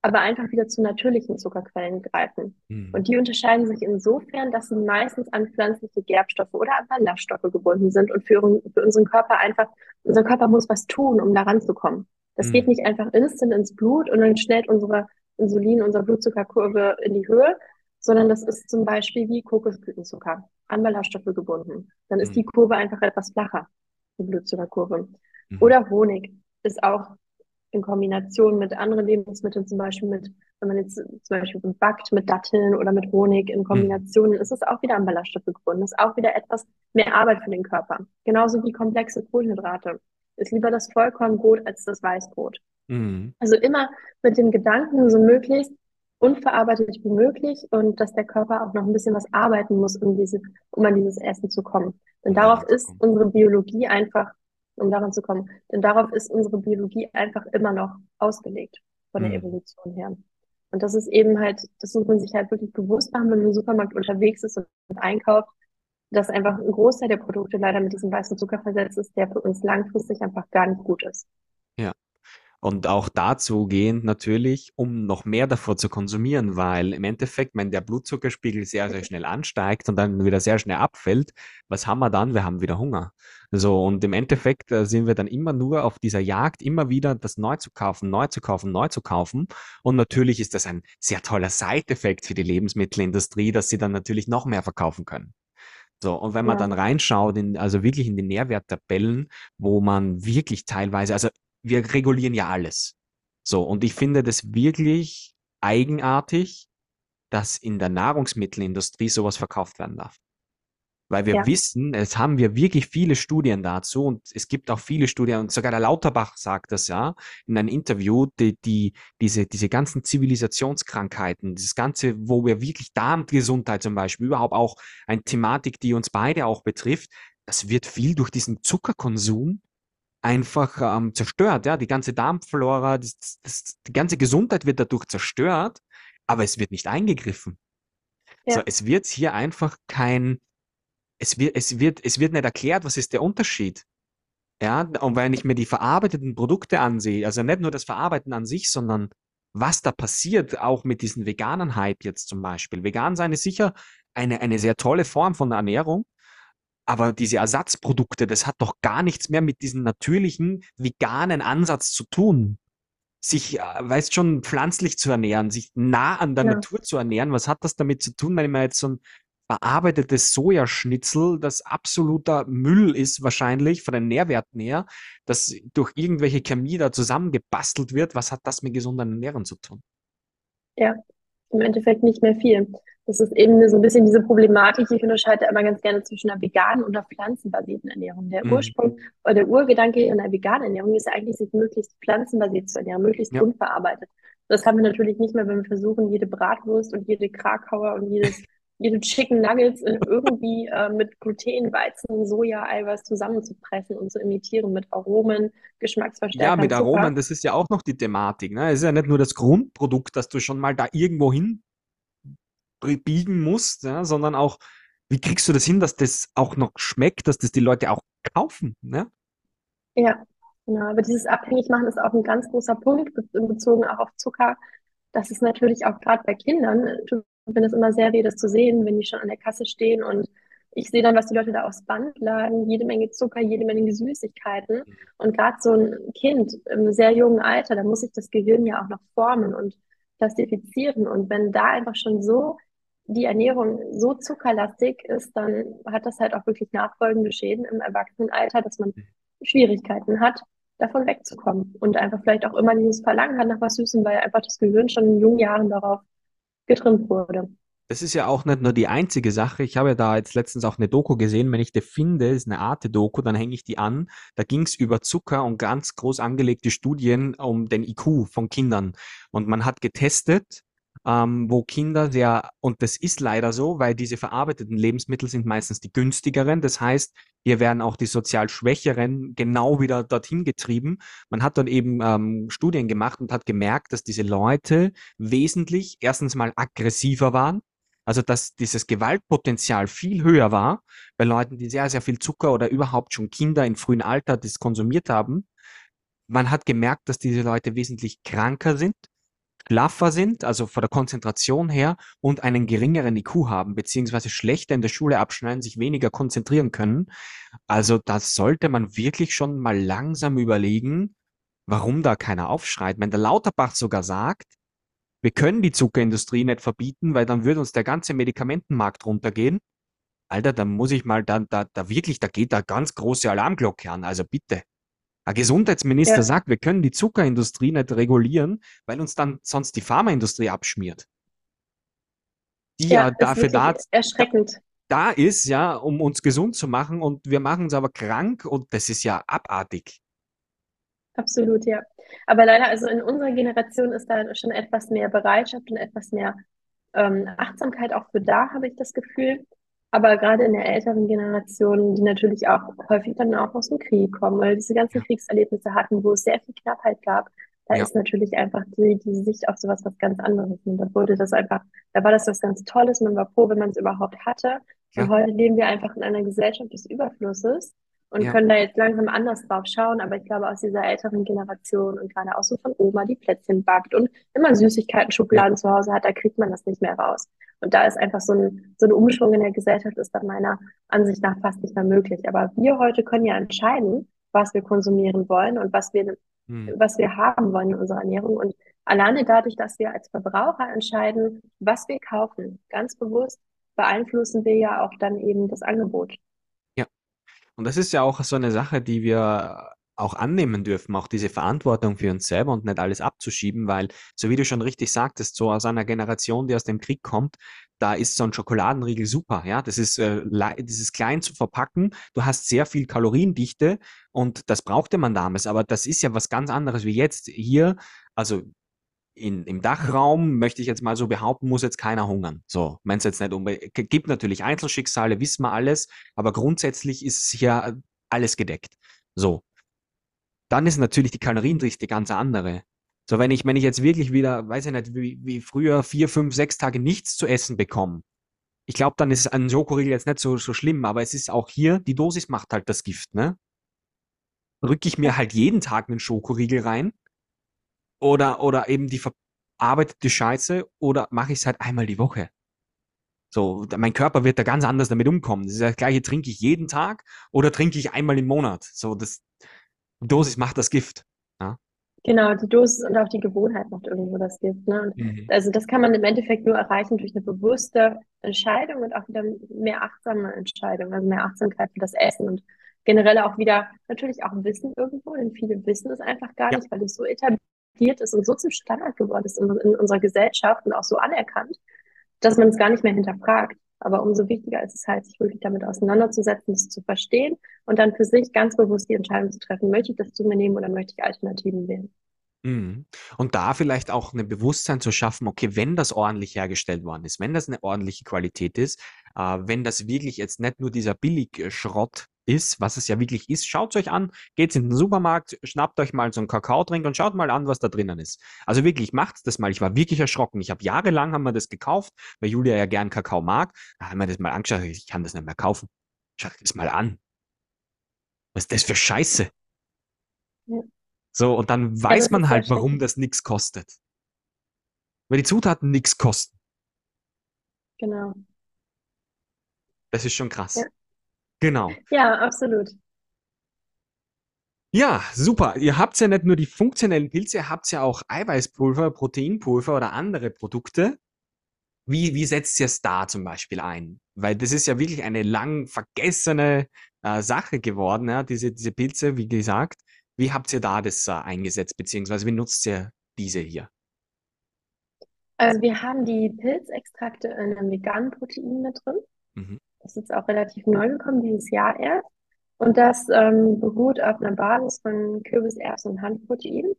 Aber einfach wieder zu natürlichen Zuckerquellen greifen. Mhm. Und die unterscheiden sich insofern, dass sie meistens an pflanzliche Gerbstoffe oder an Ballaststoffe gebunden sind und für, für unseren Körper einfach, unser Körper muss was tun, um da ranzukommen. Das geht Mhm. nicht einfach instant ins Blut und dann schnellt unsere Insulin, unsere Blutzuckerkurve in die Höhe, sondern das ist zum Beispiel wie Kokosblütenzucker, an Ballaststoffe gebunden. Dann ist Mhm. die Kurve einfach etwas flacher, die Blutzuckerkurve. Mhm. Oder Honig ist auch in Kombination mit anderen Lebensmitteln, zum Beispiel mit, wenn man jetzt zum Beispiel backt mit Datteln oder mit Honig in Mhm. Kombination, ist es auch wieder an Ballaststoffe gebunden, ist auch wieder etwas mehr Arbeit für den Körper. Genauso wie komplexe Kohlenhydrate. Ist lieber das Vollkornbrot als das Weißbrot. Mhm. Also immer mit dem Gedanken, so möglichst unverarbeitet wie möglich und dass der Körper auch noch ein bisschen was arbeiten muss, um diese, um an dieses Essen zu kommen. Denn darauf ist unsere Biologie einfach, um daran zu kommen, denn darauf ist unsere Biologie einfach immer noch ausgelegt von der Mhm. Evolution her. Und das ist eben halt, das muss man sich halt wirklich bewusst machen, wenn man im Supermarkt unterwegs ist und einkauft, dass einfach ein Großteil der Produkte leider mit diesem weißen Zucker versetzt ist, der für uns langfristig einfach gar nicht gut ist. Ja. Und auch dazu gehend natürlich, um noch mehr davor zu konsumieren, weil im Endeffekt, wenn der Blutzuckerspiegel sehr, sehr schnell ansteigt und dann wieder sehr schnell abfällt, was haben wir dann? Wir haben wieder Hunger. So, und im Endeffekt äh, sind wir dann immer nur auf dieser Jagd, immer wieder das neu zu kaufen, neu zu kaufen, neu zu kaufen. Und natürlich ist das ein sehr toller Side-Effekt für die Lebensmittelindustrie, dass sie dann natürlich noch mehr verkaufen können. So, und wenn man Ja, dann reinschaut, in, also wirklich in die Nährwerttabellen, wo man wirklich teilweise, also wir regulieren ja alles. So, und ich finde das wirklich eigenartig, dass in der Nahrungsmittelindustrie sowas verkauft werden darf. Weil wir ja, wissen, es haben wir wirklich viele Studien dazu und es gibt auch viele Studien und sogar der Lauterbach sagt das ja in einem Interview, die, die, diese, diese ganzen Zivilisationskrankheiten, dieses Ganze, wo wir wirklich Darmgesundheit zum Beispiel, überhaupt auch eine Thematik, die uns beide auch betrifft, das wird viel durch diesen Zuckerkonsum einfach ähm, zerstört. Ja, die ganze Darmflora, das, das, die ganze Gesundheit wird dadurch zerstört, aber es wird nicht eingegriffen. So, ja, es wird hier einfach kein, es wird, es wird, es wird nicht erklärt, was ist der Unterschied. Ja, und wenn ich mir die verarbeiteten Produkte ansehe, also nicht nur das Verarbeiten an sich, sondern was da passiert, auch mit diesem veganen Hype jetzt zum Beispiel. Vegan sein ist sicher eine, eine sehr tolle Form von Ernährung, aber diese Ersatzprodukte, das hat doch gar nichts mehr mit diesem natürlichen veganen Ansatz zu tun. Sich, äh, weißt schon, pflanzlich zu ernähren, sich nah an der ja. Natur zu ernähren. Was hat das damit zu tun, wenn man jetzt so ein verarbeitetes Sojaschnitzel, das absoluter Müll ist wahrscheinlich von den Nährwerten her, das durch irgendwelche Chemie da zusammengebastelt wird. Was hat das mit gesunder Ernährung zu tun? Ja, im Endeffekt nicht mehr viel. Das ist eben so ein bisschen diese Problematik. Ich unterscheide immer ganz gerne zwischen einer veganen und einer pflanzenbasierten Ernährung. Der Mhm. Ursprung oder der Urgedanke in einer veganen Ernährung ist ja eigentlich, sich möglichst pflanzenbasiert zu ernähren, möglichst Ja. unverarbeitet. Das haben wir natürlich nicht mehr, wenn wir versuchen, jede Bratwurst und jede Krakauer und jedes, jede Chicken Nuggets irgendwie äh, mit Gluten, Weizen, Soja, Eiweiß zusammenzupressen und zu imitieren mit Aromen, Ja, Geschmacksverstärkern, mit Aromen, Zucker. das ist ja auch noch die Thematik. Ne? Es ist ja nicht nur das Grundprodukt, das du schon mal da irgendwo hin biegen musst, ja, sondern auch, wie kriegst du das hin, dass das auch noch schmeckt, dass das die Leute auch kaufen? Ne? Ja, genau. Aber dieses Abhängigmachen ist auch ein ganz großer Punkt, be- bezogen auch auf Zucker. Das ist natürlich auch gerade bei Kindern, äh, tut mir das immer sehr weh, das zu sehen, wenn die schon an der Kasse stehen und ich sehe dann, was die Leute da aufs Band laden, jede Menge Zucker, jede Menge Süßigkeiten. Und gerade so ein Kind im sehr jungen Alter, da muss sich das Gehirn ja auch noch formen und klassifizieren. Und wenn da einfach schon so die Ernährung so zuckerlastig ist, dann hat das halt auch wirklich nachfolgende Schäden im Erwachsenenalter, dass man Schwierigkeiten hat, davon wegzukommen und einfach vielleicht auch immer dieses Verlangen hat nach was Süßem, weil einfach das Gehirn schon in jungen Jahren darauf getrimmt wurde. Das ist ja auch nicht nur die einzige Sache. Ich habe ja da jetzt letztens auch eine Doku gesehen. Wenn ich die finde, ist eine Arte-Doku, dann hänge ich die an. Da ging es über Zucker und ganz groß angelegte Studien um den IQ von Kindern. Und man hat getestet, ähm, wo Kinder sehr, und das ist leider so, weil diese verarbeiteten Lebensmittel sind meistens die günstigeren. Das heißt, hier werden auch die sozial Schwächeren genau wieder dorthin getrieben. Man hat dann eben ähm, Studien gemacht und hat gemerkt, dass diese Leute wesentlich erstens mal aggressiver waren. Also, dass dieses Gewaltpotenzial viel höher war bei Leuten, die sehr, sehr viel Zucker oder überhaupt schon Kinder in frühen Alter das konsumiert haben. Man hat gemerkt, dass diese Leute wesentlich kranker sind, schlaffer sind, also von der Konzentration her und einen geringeren IQ haben, beziehungsweise schlechter in der Schule abschneiden, sich weniger konzentrieren können. Also da sollte man wirklich schon mal langsam überlegen, warum da keiner aufschreit. Wenn der Lauterbach sogar sagt, wir können die Zuckerindustrie nicht verbieten, weil dann würde uns der ganze Medikamentenmarkt runtergehen. Alter, da muss ich mal, da, da, da wirklich, da geht da ganz große Alarmglocke an. Also bitte. Ein Gesundheitsminister ja. sagt, wir können die Zuckerindustrie nicht regulieren, weil uns dann sonst die Pharmaindustrie abschmiert. Die ja, ja dafür da, erschreckend. da ist, ja, um uns gesund zu machen und wir machen uns aber krank und das ist ja abartig. Absolut, ja. Aber leider, also in unserer Generation ist da schon etwas mehr Bereitschaft und etwas mehr ähm, Achtsamkeit auch für da, habe ich das Gefühl. Aber gerade in der älteren Generation, die natürlich auch häufig dann auch aus dem Krieg kommen, weil diese ganzen Kriegserlebnisse hatten, wo es sehr viel Knappheit gab, da ja. ist natürlich einfach die, die Sicht auf sowas was ganz anderes. Und da wurde das einfach, da war das was ganz Tolles, man war froh, wenn man es überhaupt hatte. Ja. Und heute leben wir einfach in einer Gesellschaft des Überflusses und ja. können da jetzt langsam anders drauf schauen. Aber ich glaube, aus dieser älteren Generation und gerade auch so von Oma, die Plätzchen backt und immer Süßigkeiten, Schokoladen ja. zu Hause hat, da kriegt man das nicht mehr raus. Und da ist einfach so ein, so ein Umschwung in der Gesellschaft ist dann meiner Ansicht nach fast nicht mehr möglich. Aber wir heute können ja entscheiden, was wir konsumieren wollen und was wir, hm. was wir haben wollen in unserer Ernährung. Und alleine dadurch, dass wir als Verbraucher entscheiden, was wir kaufen, ganz bewusst, beeinflussen wir ja auch dann eben das Angebot. Und das ist ja auch so eine Sache, die wir auch annehmen dürfen, auch diese Verantwortung für uns selber und nicht alles abzuschieben, weil, so wie du schon richtig sagtest, so aus einer Generation, die aus dem Krieg kommt, da ist so ein Schokoladenriegel super, ja. Das ist, äh, das ist klein zu verpacken. Du hast sehr viel Kaloriendichte und das brauchte man damals. Aber das ist ja was ganz anderes wie jetzt. Hier, also in, im Dachraum, möchte ich jetzt mal so behaupten, muss jetzt keiner hungern. So, meinst jetzt nicht unbedingt. Gibt natürlich Einzelschicksale, wissen wir alles, aber grundsätzlich ist hier alles gedeckt. So. Dann ist natürlich die Kaloriendichte ganz andere. So, wenn ich, wenn ich jetzt wirklich wieder, weiß ich nicht, wie, wie früher vier, fünf, sechs Tage nichts zu essen bekomme, ich glaube, dann ist ein Schokoriegel jetzt nicht so, so schlimm, aber es ist auch hier, die Dosis macht halt das Gift, ne? Rücke ich mir halt jeden Tag einen Schokoriegel rein, oder, oder eben die verarbeitete Scheiße oder mache ich es halt einmal die Woche? So, mein Körper wird da ganz anders damit umkommen. Das ist das gleiche, trinke ich jeden Tag oder trinke ich einmal im Monat. So, das Dosis macht das Gift. Ja? Genau, die Dosis und auch die Gewohnheit macht irgendwo das Gift. Ne? Mhm. Also das kann man im Endeffekt nur erreichen durch eine bewusste Entscheidung und auch wieder mehr achtsame Entscheidung, also mehr Achtsamkeit für das Essen und generell auch wieder natürlich auch Wissen irgendwo, denn viele wissen es einfach gar ja. nicht, weil es so etabliert akzeptiert ist und so zum Standard geworden ist in, in unserer Gesellschaft und auch so anerkannt, dass man es gar nicht mehr hinterfragt. Aber umso wichtiger ist es halt, sich wirklich damit auseinanderzusetzen, es zu verstehen und dann für sich ganz bewusst die Entscheidung zu treffen, möchte ich das zu mir nehmen oder möchte ich Alternativen wählen. Mhm. Und da vielleicht auch ein Bewusstsein zu schaffen, okay, wenn das ordentlich hergestellt worden ist, wenn das eine ordentliche Qualität ist, äh, wenn das wirklich jetzt nicht nur dieser Billigschrott ist, was es ja wirklich ist, schaut euch an, geht's in den Supermarkt, schnappt euch mal so einen Kakaotrink und schaut mal an, was da drinnen ist. Also wirklich, macht das mal. Ich war wirklich erschrocken. Ich habe jahrelang haben wir das gekauft, weil Julia ja gern Kakao mag. Da haben wir das mal angeschaut, ich kann das nicht mehr kaufen. Schaut das mal an. Was ist das für Scheiße? Ja. So, und dann weiß man halt, warum das nichts kostet. Weil die Zutaten nichts kosten. Genau. Das ist schon krass. Ja. Genau. Ja, absolut. Ja, super. Ihr habt ja nicht nur die funktionellen Pilze, ihr habt ja auch Eiweißpulver, Proteinpulver oder andere Produkte. Wie, wie setzt ihr es da zum Beispiel ein? Weil das ist ja wirklich eine lang vergessene äh, Sache geworden, ja, diese, diese Pilze, wie gesagt. Wie habt ihr da das äh, eingesetzt, beziehungsweise wie nutzt ihr diese hier? Also wir haben die Pilzextrakte in einem veganen Protein mit drin. Mhm. Das ist jetzt auch relativ neu gekommen, dieses Jahr erst. Und das ähm, beruht auf einer Basis von Kürbis, Erbsen und Handprotein.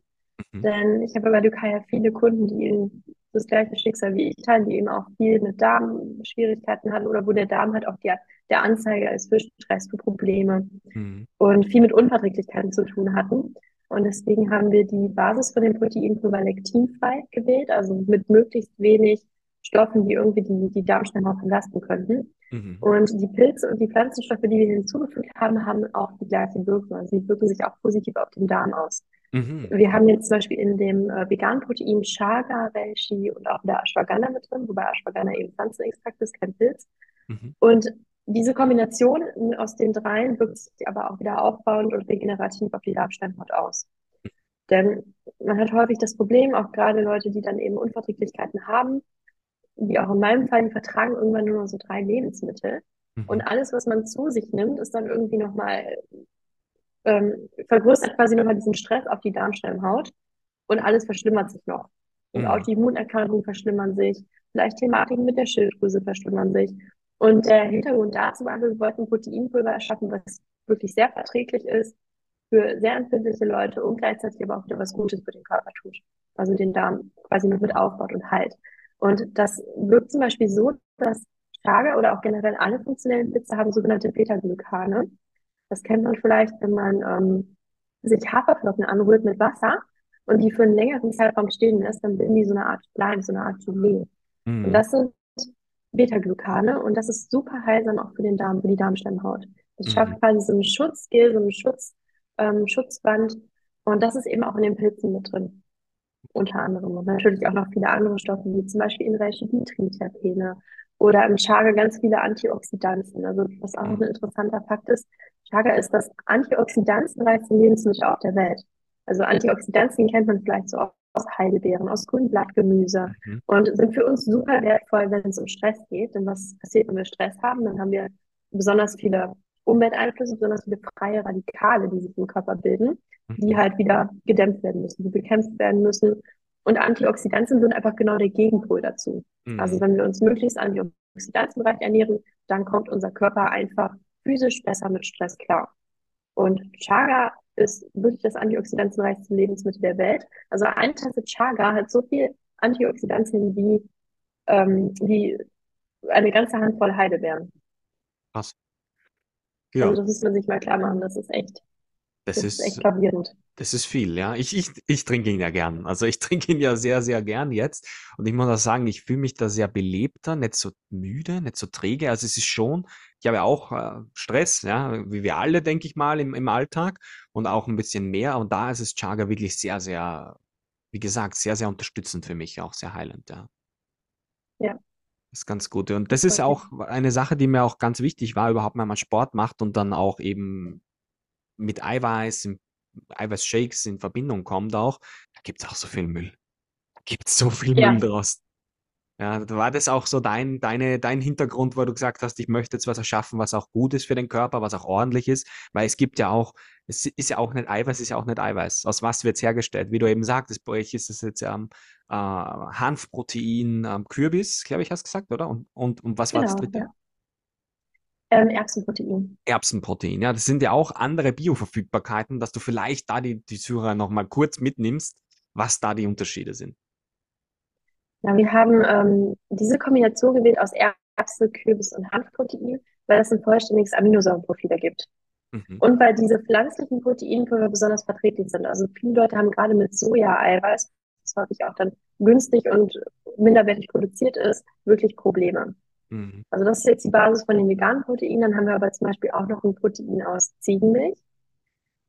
Mhm. Denn ich habe bei Lukaya viele Kunden, die eben das gleiche Schicksal wie ich teilen, die eben auch viel mit Darmschwierigkeiten hatten oder wo der Darm halt auch die, der Anzeiger ist für Stress, für Probleme Mhm. und viel mit Unverträglichkeiten zu tun hatten. Und deswegen haben wir die Basis von dem Proteinpulver lektinfrei gewählt, also mit möglichst wenig Stoffen, die irgendwie die, die Darmschleimhaut belasten könnten. Mhm. Und die Pilze und die Pflanzenstoffe, die wir hinzugefügt haben, haben auch die gleiche Wirkung. Also sie wirken sich auch positiv auf den Darm aus. Mhm. Wir haben jetzt zum Beispiel in dem äh, veganen Protein Chaga, Reishi und auch der Ashwagandha mit drin, wobei Ashwagandha eben Pflanzenextrakt ist, kein Pilz. Mhm. Und diese Kombination aus den dreien wirkt sich aber auch wieder aufbauend und regenerativ auf die Darmschleimhaut aus. Denn man hat häufig das Problem, auch gerade Leute, die dann eben Unverträglichkeiten haben, wie auch in meinem Fall, die vertragen irgendwann nur noch so drei Lebensmittel. Und Mhm. alles, was man zu sich nimmt, ist dann irgendwie nochmal, ähm, vergrößert quasi nochmal diesen Stress auf die Darmschleimhaut und alles verschlimmert sich noch. Und Mhm. Autoimmunerkrankungen verschlimmern sich, vielleicht Thematiken mit der Schilddrüse verschlimmern sich. Und der Hintergrund dazu war, wir wollten Proteinpulver erschaffen, was wirklich sehr verträglich ist für sehr empfindliche Leute und gleichzeitig aber auch wieder was Gutes für den Körper tut. Also den Darm quasi noch mit aufbaut und halt. Und das wirkt zum Beispiel so, dass Chaga oder auch generell alle funktionellen Pilze haben sogenannte Beta-Glykane. Das kennt man vielleicht, wenn man ähm, sich Haferflocken anrührt mit Wasser und die für einen längeren Zeitraum stehen lässt, dann bilden die so eine Art Schleim, so eine Art Gelee. Und Mhm. das sind Beta-Glucane und das ist super heilsam auch für den Darm, für die Darmschleimhaut. Das schafft Mhm. quasi so ein Schutzgel, so ein Schutz, ähm, Schutzband und das ist eben auch in den Pilzen mit drin, unter anderem. Und natürlich auch noch viele andere Stoffe, wie zum Beispiel in Reishi-Terpene oder im Chaga ganz viele Antioxidantien. Also was auch noch ein interessanter Fakt ist, Chaga ist das antioxidantienreichste Lebensmittel auf der Welt. Also Antioxidantien kennt man vielleicht so aus Heidelbeeren, aus Grünblattgemüse Mhm. und sind für uns super wertvoll, wenn es um Stress geht. Denn was passiert, wenn wir Stress haben? Dann haben wir besonders viele Umwelteinflüsse, besonders viele freie Radikale, die sich im Körper bilden, die Mhm. halt wieder gedämpft werden müssen, die bekämpft werden müssen. Und Antioxidantien sind einfach genau der Gegenpol dazu. Also Mhm. wenn wir uns möglichst antioxidantienreich ernähren, dann kommt unser Körper einfach physisch besser mit Stress klar. Und Chaga ist wirklich das antioxidantienreichste Lebensmittel der Welt. Also eine Tasse Chaga hat so viel Antioxidantien wie, ähm, wie eine ganze Handvoll Heidelbeeren. Krass. Also Ja, das muss man sich mal klar machen. Das ist echt, das das ist echt ist, gravierend. das ist viel, ja. Ich, ich, ich trinke ihn ja gern. Also ich trinke ihn ja sehr, sehr gern jetzt. Und ich muss auch sagen, ich fühle mich da sehr belebter, nicht so müde, nicht so träge. Also es ist schon, ich habe ja auch äh, Stress, ja, wie wir alle, denke ich mal, im, im Alltag und auch ein bisschen mehr. Und da ist es Chaga wirklich sehr, sehr, wie gesagt, sehr, sehr unterstützend für mich, auch sehr heilend, ja. Ja, Das ist ganz gut. Und das ist auch eine Sache, die mir auch ganz wichtig war, überhaupt, wenn man Sport macht und dann auch eben mit Eiweiß, Eiweißshakes in Verbindung kommt auch. Da gibt es auch so viel Müll. Da gibt es so viel Müll Ja, draus. Ja, da war das auch so dein, deine, dein Hintergrund, wo du gesagt hast, ich möchte jetzt was erschaffen, was auch gut ist für den Körper, was auch ordentlich ist, weil es gibt ja auch, es ist ja auch nicht Eiweiß, ist ja auch nicht Eiweiß. Aus was wird es hergestellt? Wie du eben sagtest, bei euch ist es jetzt ähm, äh, Hanfprotein, ähm, Kürbis, glaube ich, hast du gesagt, oder? Und, und, und was war das genau, dritte? ja. Ähm, Erbsenprotein. Erbsenprotein. Ja, das sind ja auch andere Bioverfügbarkeiten, dass du vielleicht da die, die Zuhörer nochmal kurz mitnimmst, was da die Unterschiede sind. Ja, wir haben ähm, diese Kombination gewählt aus Erbse, Kürbis und Hanfprotein, weil es ein vollständiges Aminosäurenprofil ergibt. Mhm. Und weil diese pflanzlichen Proteinpulver besonders verträglich sind. Also viele Leute haben gerade mit Soja-Eiweiß, das häufig auch dann günstig und minderwertig produziert ist, wirklich Probleme. Mhm. Also das ist jetzt die Basis von den veganen Proteinen. Dann haben wir aber zum Beispiel auch noch ein Protein aus Ziegenmilch.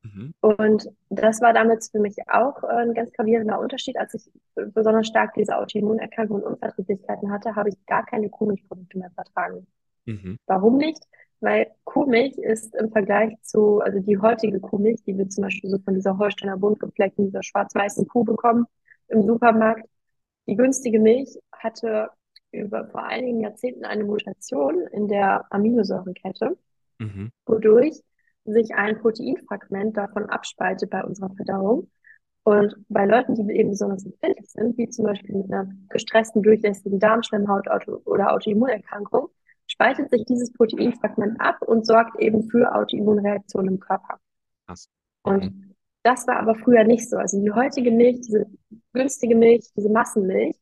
Mhm. Und das war damals für mich auch äh, ein ganz gravierender Unterschied. Als ich besonders stark diese Autoimmunerkrankungen und Unverträglichkeiten hatte, habe ich gar keine Kuhmilchprodukte mehr vertragen. Mhm. Warum nicht? Weil Kuhmilch ist im Vergleich zu, also die heutige Kuhmilch, die wir zum Beispiel so von dieser Holsteiner bunt gefleckten, dieser schwarz-weißen Kuh bekommen im Supermarkt, die günstige Milch hatte über vor einigen Jahrzehnten eine Mutation in der Aminosäurenkette, Mhm. wodurch sich ein Proteinfragment davon abspaltet bei unserer Verdauung. Und bei Leuten, die eben besonders empfindlich sind, wie zum Beispiel mit einer gestressten, durchlässigen Darmschleimhaut oder Autoimmunerkrankung, spaltet sich dieses Proteinfragment ab und sorgt eben für Autoimmunreaktionen im Körper. Krass. Und mhm. das war aber früher nicht so. Also die heutige Milch, diese günstige Milch, diese Massenmilch,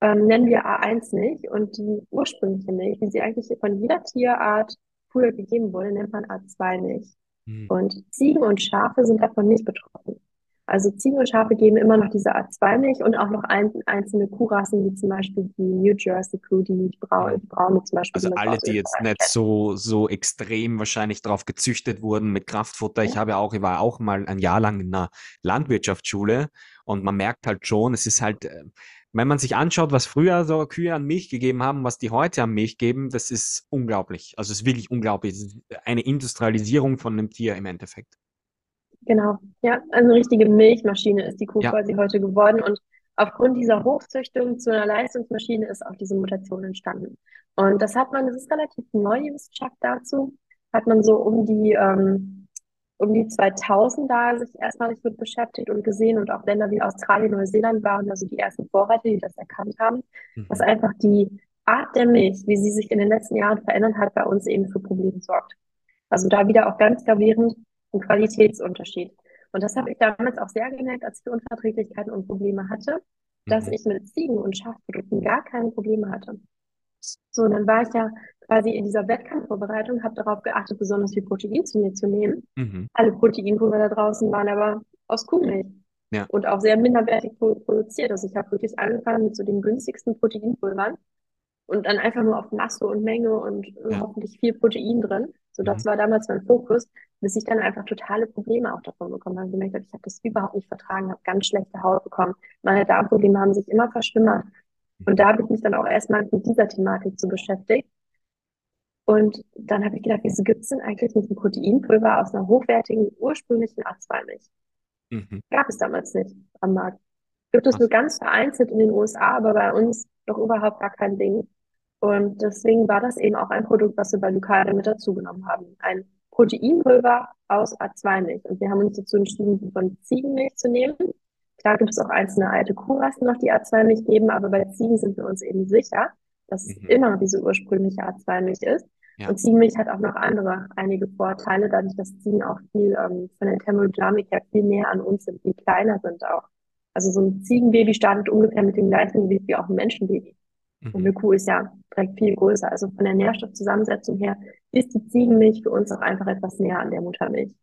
ähm, nennen wir A1 nicht. Und die ursprüngliche Milch, wie sie eigentlich von jeder Tierart früher gegeben wurde, nennt man A2 Milch. Mhm. Und Ziegen und Schafe sind davon nicht betroffen. Also Ziegen und Schafe geben immer noch diese A2-Milch und auch noch ein, einzelne Kuhrassen, wie zum Beispiel die New Jersey Kuh, die braune, die braune zum Beispiel. Also alle, die jetzt nicht so, so extrem wahrscheinlich drauf gezüchtet wurden mit Kraftfutter. Ich habe ja auch, ich war auch mal ein Jahr lang in einer Landwirtschaftsschule und man merkt halt schon, es ist halt, äh, wenn man sich anschaut, was früher so Kühe an Milch gegeben haben, was die heute an Milch geben, das ist unglaublich. Also es ist wirklich unglaublich. Es ist eine Industrialisierung von einem Tier im Endeffekt. Genau, ja, also eine richtige Milchmaschine ist die Kuh ja. quasi heute geworden und aufgrund dieser Hochzüchtung zu einer Leistungsmaschine ist auch diese Mutation entstanden. Und das hat man, das ist relativ neu, die Wissenschaft dazu, hat man so um die, ähm, um die 2000 da sich erstmal mit beschäftigt und gesehen und auch Länder wie Australien, Neuseeland waren also die ersten Vorreiter, die das erkannt haben, mhm. dass einfach die Art der Milch, wie sie sich in den letzten Jahren verändert hat, bei uns eben für Probleme sorgt. Also da wieder auch ganz gravierend ein Qualitätsunterschied. Und das habe ich damals auch sehr gemerkt, als ich Unverträglichkeiten und Probleme hatte, dass mhm. ich mit Ziegen- und Schafprodukten gar keine Probleme hatte. So, dann war ich ja quasi in dieser Wettkampfvorbereitung, habe darauf geachtet, besonders viel Protein zu mir zu nehmen. Mhm. Alle Proteinpulver da draußen waren aber aus Kuhmilch. Ja. Und auch sehr minderwertig produziert. Also ich habe wirklich angefangen mit so den günstigsten Proteinpulvern und dann einfach nur auf Masse und Menge und ja. hoffentlich viel Protein drin. So, das mhm. war damals mein Fokus, bis ich dann einfach totale Probleme auch davon bekommen habe. Ich gemerkt habe, ich habe das überhaupt nicht vertragen, habe ganz schlechte Haut bekommen. Meine Darmprobleme haben sich immer verschlimmert. Und da habe ich mich dann auch erstmal mit dieser Thematik zu beschäftigt. Und dann habe ich gedacht, wieso gibt es denn eigentlich nicht ein Proteinpulver aus einer hochwertigen, ursprünglichen A2-Milch? Mhm. Gab es damals nicht am Markt. Gibt es nur ganz vereinzelt in den USA, aber bei uns doch überhaupt gar kein Ding. Und deswegen war das eben auch ein Produkt, was wir bei Lucada mit dazugenommen haben. Ein Proteinpulver aus A2-Milch. Und wir haben uns dazu entschieden, von Ziegenmilch zu nehmen. Klar gibt es auch einzelne alte Kuhrassen noch, die A2-Milch geben, aber bei Ziegen sind wir uns eben sicher, dass es mhm. immer diese ursprüngliche A2-Milch ist. Ja. Und Ziegenmilch hat auch noch andere, einige Vorteile, dadurch, dass Ziegen auch viel ähm, von der Thermodynamik her viel näher an uns sind, viel kleiner sind auch. Also so ein Ziegenbaby startet ungefähr mit dem gleichen Gewicht wie auch ein Menschenbaby. Mhm. Und eine Kuh ist ja direkt viel größer. Also von der Nährstoffzusammensetzung her ist die Ziegenmilch für uns auch einfach etwas näher an der Muttermilch.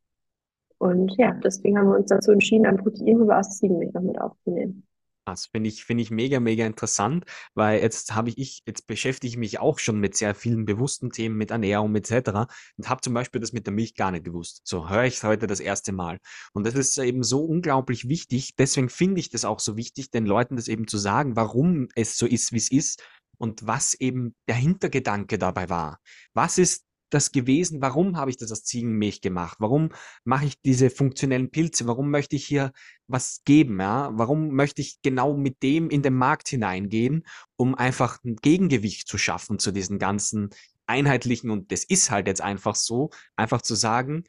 Und ja, deswegen haben wir uns dazu entschieden, ein Proteinpulver aus Ziegenmilch noch mit aufzunehmen. Das finde ich, finde ich mega, mega interessant, weil jetzt habe ich, ich, jetzt beschäftige ich mich auch schon mit sehr vielen bewussten Themen, mit Ernährung etc. und habe zum Beispiel das mit der Milch gar nicht gewusst. So höre ich es heute das erste Mal. Und das ist eben so unglaublich wichtig. Deswegen finde ich das auch so wichtig, den Leuten das eben zu sagen, warum es so ist, wie es ist und was eben der Hintergedanke dabei war. Was ist das gewesen? Warum habe ich das aus Ziegenmilch gemacht? Warum mache ich diese funktionellen Pilze? Warum möchte ich hier was geben? Ja? Warum möchte ich genau mit dem in den Markt hineingehen, um einfach ein Gegengewicht zu schaffen zu diesen ganzen einheitlichen und das ist halt jetzt einfach so, einfach zu sagen,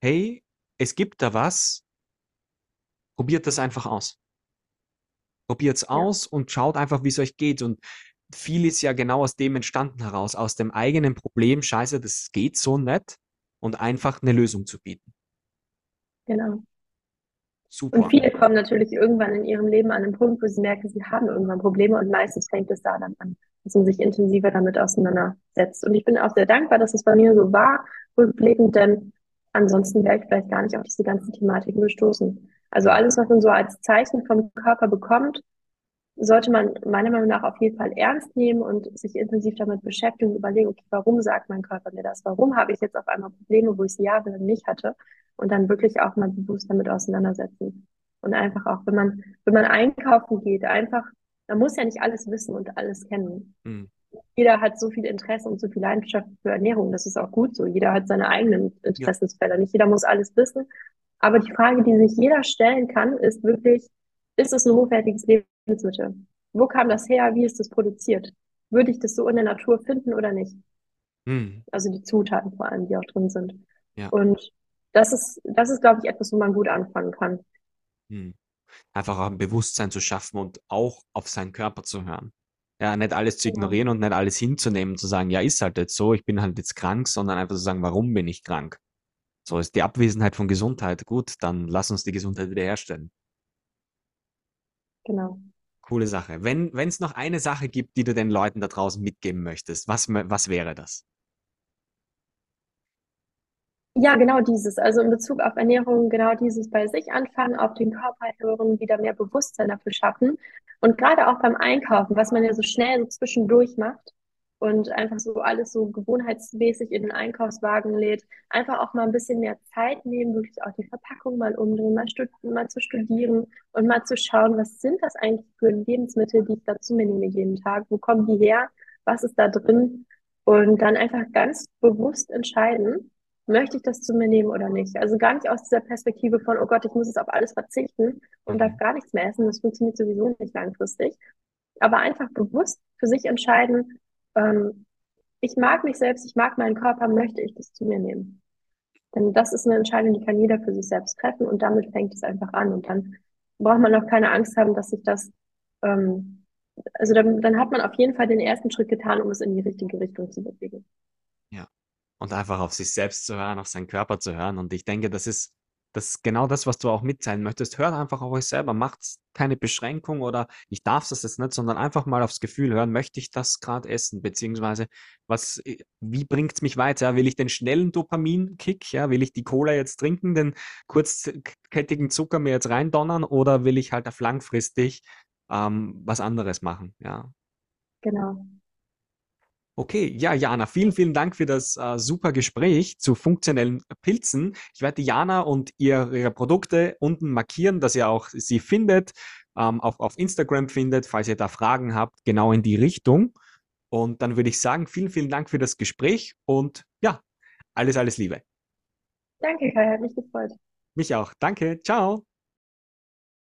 hey, es gibt da was, probiert das einfach aus. Probiert es ja. aus und schaut einfach, wie es euch geht. Und viel ist ja genau aus dem entstanden heraus, aus dem eigenen Problem, scheiße, das geht so nicht und einfach eine Lösung zu bieten. Genau. Super. Und viele kommen natürlich irgendwann in ihrem Leben an einen Punkt, wo sie merken, sie haben irgendwann Probleme und meistens fängt es da dann an, dass man sich intensiver damit auseinandersetzt. Und ich bin auch sehr dankbar, dass es bei mir so war, rückblickend, denn ansonsten wäre ich vielleicht gar nicht auf diese ganzen Thematiken gestoßen. Also alles, was man so als Zeichen vom Körper bekommt, sollte man meiner Meinung nach auf jeden Fall ernst nehmen und sich intensiv damit beschäftigen und überlegen, okay, warum sagt mein Körper mir das? Warum habe ich jetzt auf einmal Probleme, wo ich sie jahrelang nicht hatte? Und dann wirklich auch mal bewusst damit auseinandersetzen. Und einfach auch, wenn man, wenn man einkaufen geht, einfach, man muss ja nicht alles wissen und alles kennen. Mhm. Jeder hat so viel Interesse und so viel Leidenschaft für Ernährung. Das ist auch gut so. Jeder hat seine eigenen Interessensfelder. Ja. Nicht jeder muss alles wissen. Aber die Frage, die sich jeder stellen kann, ist wirklich, ist es ein hochwertiges Lebensmittel? Wo kam das her? Wie ist das produziert? Würde ich das so in der Natur finden oder nicht? Hm. Also die Zutaten vor allem, die auch drin sind. Ja. Und das ist, das ist, glaube ich, etwas, wo man gut anfangen kann. Hm. Einfach auch ein Bewusstsein zu schaffen und auch auf seinen Körper zu hören. Ja, nicht alles zu Genau, ignorieren und nicht alles hinzunehmen, zu sagen, ja, ist halt jetzt so, ich bin halt jetzt krank, sondern einfach zu sagen, warum bin ich krank? So ist die Abwesenheit von Gesundheit. Gut, dann lass uns die Gesundheit wiederherstellen. Genau. Coole Sache. Wenn es noch eine Sache gibt, die du den Leuten da draußen mitgeben möchtest, was, was wäre das? Ja, genau dieses. Also in Bezug auf Ernährung, genau dieses bei sich anfangen, auf den Körper hören, wieder mehr Bewusstsein dafür schaffen. Und gerade auch beim Einkaufen, was man ja so schnell so zwischendurch macht und einfach so alles so gewohnheitsmäßig in den Einkaufswagen lädt, einfach auch mal ein bisschen mehr Zeit nehmen, wirklich auch die Verpackung mal umdrehen, mal, mal zu studieren und mal zu schauen, was sind das eigentlich für Lebensmittel, die ich da zu mir nehme jeden Tag? Wo kommen die her? Was ist da drin? Und dann einfach ganz bewusst entscheiden möchte ich das zu mir nehmen oder nicht? Also gar nicht aus dieser Perspektive von, oh Gott, ich muss jetzt auf alles verzichten und darf Mhm. gar nichts mehr essen. Das funktioniert sowieso nicht langfristig. Aber einfach bewusst für sich entscheiden, ähm, ich mag mich selbst, ich mag meinen Körper, möchte ich das zu mir nehmen? Denn das ist eine Entscheidung, die kann jeder für sich selbst treffen und damit fängt es einfach an. Und dann braucht man auch keine Angst haben, dass sich das, ähm, also dann, dann hat man auf jeden Fall den ersten Schritt getan, um es in die richtige Richtung zu bewegen. Ja. Und einfach auf sich selbst zu hören, auf seinen Körper zu hören. Und ich denke, das ist, das ist genau das, was du auch mitteilen möchtest. Hört einfach auf euch selber. Macht keine Beschränkung oder ich darf das jetzt nicht, sondern einfach mal aufs Gefühl hören, möchte ich das gerade essen? Beziehungsweise, was, äh, wie bringt es mich weiter? Will ich den schnellen Dopaminkick? Ja, will ich die Cola jetzt trinken, den kurzkettigen Zucker mir jetzt reindonnern oder will ich halt auf langfristig ähm, was anderes machen? Ja. Genau. Okay, ja, Jana, vielen, vielen Dank für das äh, super Gespräch zu funktionellen Pilzen. Ich werde Jana und ihr, ihre Produkte unten markieren, dass ihr auch sie findet, ähm, auch auf Instagram findet, falls ihr da Fragen habt, genau in die Richtung. Und dann würde ich sagen, vielen, vielen Dank für das Gespräch und ja, alles, alles Liebe. Danke, Kai, hat mich gefreut. Mich auch. Danke. Ciao.